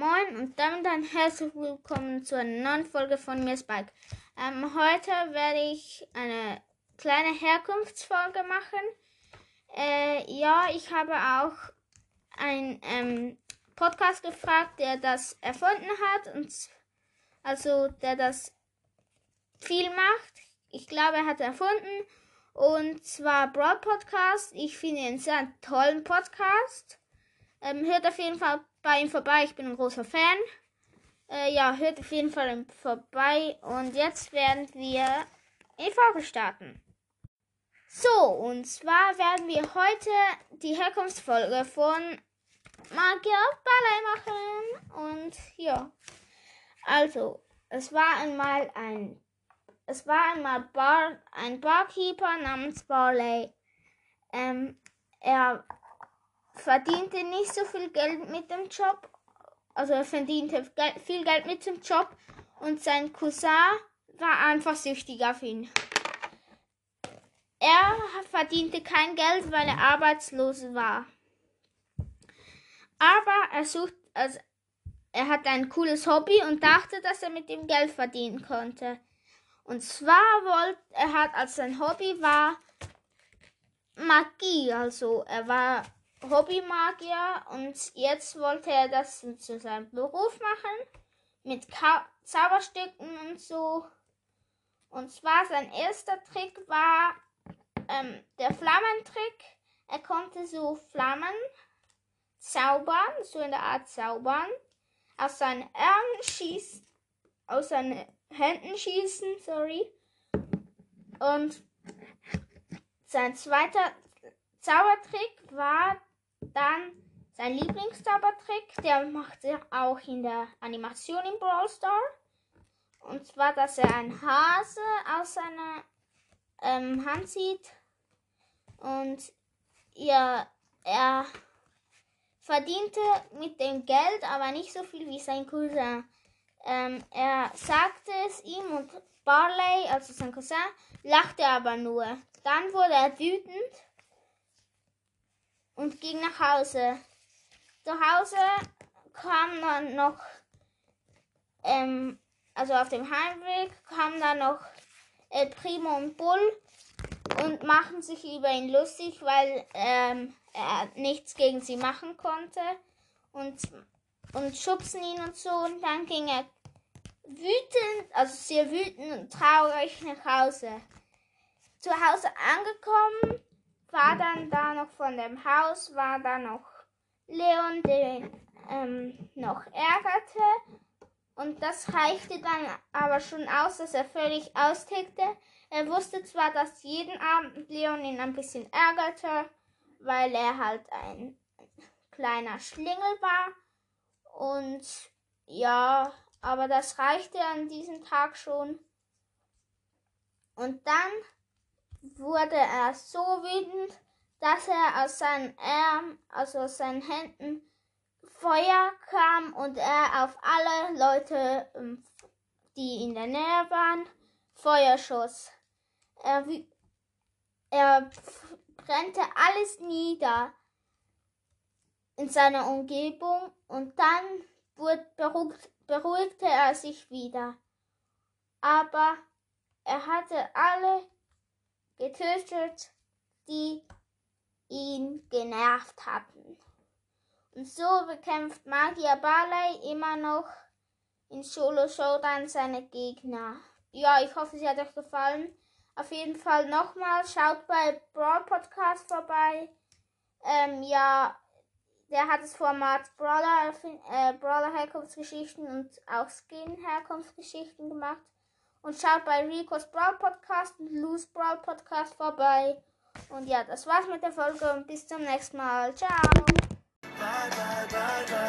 Moin und damit ein herzlich willkommen zu einer neuen Folge von mir Spike. Ähm, heute werde ich eine kleine Herkunftsfolge machen. Äh, ja, ich habe auch einen ähm, Podcast gefragt, der das erfunden hat und also der das viel macht. Ich glaube, er hat erfunden und zwar Broad Podcast. Ich finde ihn sehr tollen Podcast. Ähm, hört auf jeden Fall bei ihm vorbei. Ich bin ein großer Fan. Äh, ja, hört auf jeden Fall vorbei. Und jetzt werden wir die Folge starten. So, und zwar werden wir heute die Herkunftsfolge von Magier Ballet machen. Und ja, also, es war einmal ein, es war einmal Bar, ein Barkeeper namens Barley. Ähm, er verdiente nicht so viel Geld mit dem Job. Also er verdiente viel Geld mit dem Job und sein Cousin war einfach süchtig auf ihn. Er verdiente kein Geld, weil er arbeitslos war. Aber er sucht, also er hat ein cooles Hobby und dachte, dass er mit dem Geld verdienen konnte. Und zwar wollte er hat als sein Hobby war Magie, also er war Hobbymagier und jetzt wollte er das zu seinem Beruf machen mit Ka Zauberstücken und so. Und zwar sein erster Trick war ähm, der Flammentrick. Er konnte so Flammen zaubern, so in der Art zaubern, aus seinen Armen schießen, aus seinen Händen schießen, sorry. Und sein zweiter Zaubertrick war dann sein Lieblingszaubertrick, der macht er auch in der Animation im Brawl Star. Und zwar, dass er einen Hase aus seiner ähm, Hand zieht. Und ja, er verdiente mit dem Geld aber nicht so viel wie sein Cousin. Ähm, er sagte es ihm und Barley, also sein Cousin, lachte aber nur. Dann wurde er wütend und ging nach Hause. Zu Hause kam dann noch, ähm, also auf dem Heimweg kam dann noch El Primo und Bull und machen sich über ihn lustig, weil ähm, er nichts gegen sie machen konnte und, und schubsen ihn und so. Und dann ging er wütend, also sehr wütend und traurig nach Hause. Zu Hause angekommen, war dann da noch von dem Haus, war da noch Leon, den ähm, noch ärgerte. Und das reichte dann aber schon aus, dass er völlig austickte. Er wusste zwar, dass jeden Abend Leon ihn ein bisschen ärgerte, weil er halt ein kleiner Schlingel war. Und ja, aber das reichte an diesem Tag schon. Und dann wurde er so wütend, dass er aus seinen Armen, also aus seinen Händen, Feuer kam und er auf alle Leute, ähm, die in der Nähe waren, Feuer schoss. Er, er brannte alles nieder in seiner Umgebung und dann beruhigt, beruhigte er sich wieder. Aber er hatte alle getötet, die ihn genervt hatten. Und so bekämpft Magier Barley immer noch in Solo Showdown seine Gegner. Ja, ich hoffe, sie hat euch gefallen. Auf jeden Fall nochmal, schaut bei Brawl Podcast vorbei. Ähm, ja, der hat das Format Brawler, äh, Brawler Herkunftsgeschichten und auch Skin Herkunftsgeschichten gemacht. Und schaut bei Rico's Brawl Podcast und Lou's Brawl Podcast vorbei. Und ja, das war's mit der Folge und bis zum nächsten Mal. Ciao. Bye, bye, bye,